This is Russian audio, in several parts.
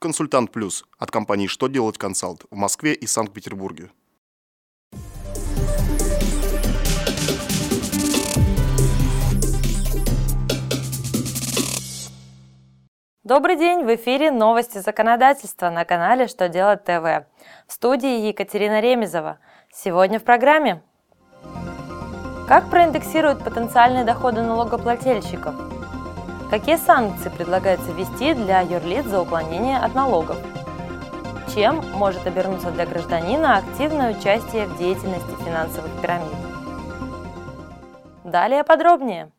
Консультант Плюс от компании «Что делать консалт» в Москве и Санкт-Петербурге. Добрый день! В эфире новости законодательства на канале «Что делать ТВ». В студии Екатерина Ремезова. Сегодня в программе Как проиндексируют потенциальные доходы налогоплательщиков? Какие санкции предлагается ввести для юрлиц за уклонение от налогов? Чем может обернуться для гражданина активное участие в деятельности финансовых пирамид? Далее подробнее.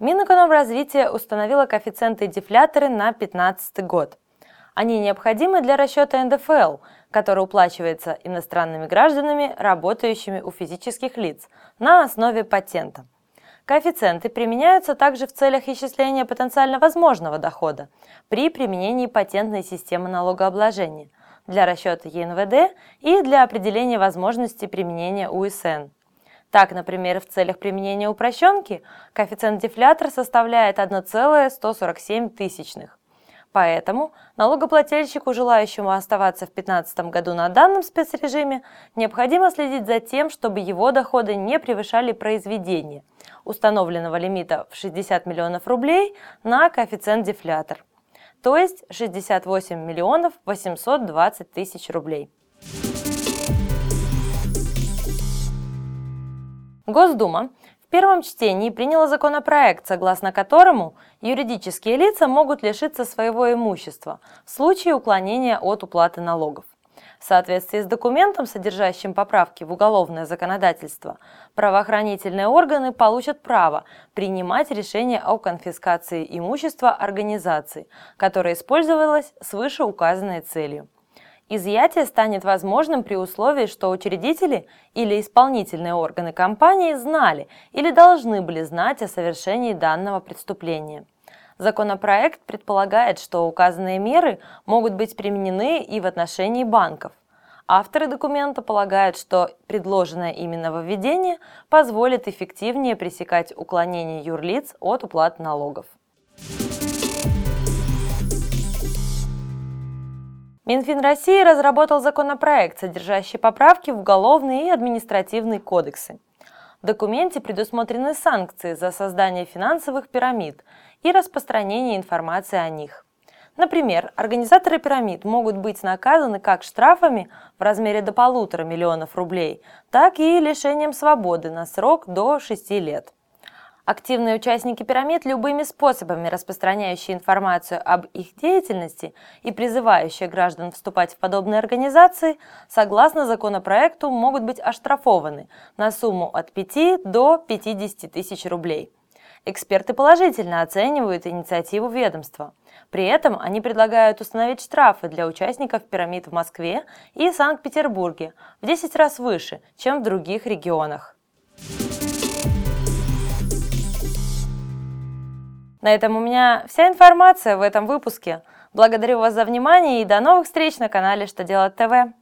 Минэкономразвитие установило коэффициенты и дефляторы на 2015 год. Они необходимы для расчета НДФЛ, который уплачивается иностранными гражданами, работающими у физических лиц, на основе патента. Коэффициенты применяются также в целях исчисления потенциально возможного дохода при применении патентной системы налогообложения для расчета ЕНВД и для определения возможности применения УСН. Так, например, в целях применения упрощенки коэффициент дефлятор составляет 1,147 тысячных. Поэтому налогоплательщику, желающему оставаться в 2015 году на данном спецрежиме, необходимо следить за тем, чтобы его доходы не превышали произведение установленного лимита в 60 миллионов рублей на коэффициент дефлятор, то есть 68 миллионов 820 тысяч рублей. Госдума первом чтении приняла законопроект, согласно которому юридические лица могут лишиться своего имущества в случае уклонения от уплаты налогов. В соответствии с документом, содержащим поправки в уголовное законодательство, правоохранительные органы получат право принимать решение о конфискации имущества организации, которое использовалось с вышеуказанной целью. Изъятие станет возможным при условии, что учредители или исполнительные органы компании знали или должны были знать о совершении данного преступления. Законопроект предполагает, что указанные меры могут быть применены и в отношении банков. Авторы документа полагают, что предложенное именно нововведение позволит эффективнее пресекать уклонение юрлиц от уплаты налогов. Минфин России разработал законопроект, содержащий поправки в уголовные и административные кодексы. В документе предусмотрены санкции за создание финансовых пирамид и распространение информации о них. Например, организаторы пирамид могут быть наказаны как штрафами в размере до полутора миллионов рублей, так и лишением свободы на срок до 6 лет. Активные участники пирамид любыми способами распространяющие информацию об их деятельности и призывающие граждан вступать в подобные организации, согласно законопроекту, могут быть оштрафованы на сумму от 5 до 50 тысяч рублей. Эксперты положительно оценивают инициативу ведомства. При этом они предлагают установить штрафы для участников пирамид в Москве и Санкт-Петербурге в 10 раз выше, чем в других регионах. На этом у меня вся информация в этом выпуске. Благодарю вас за внимание и до новых встреч на канале «Что делать ТВ».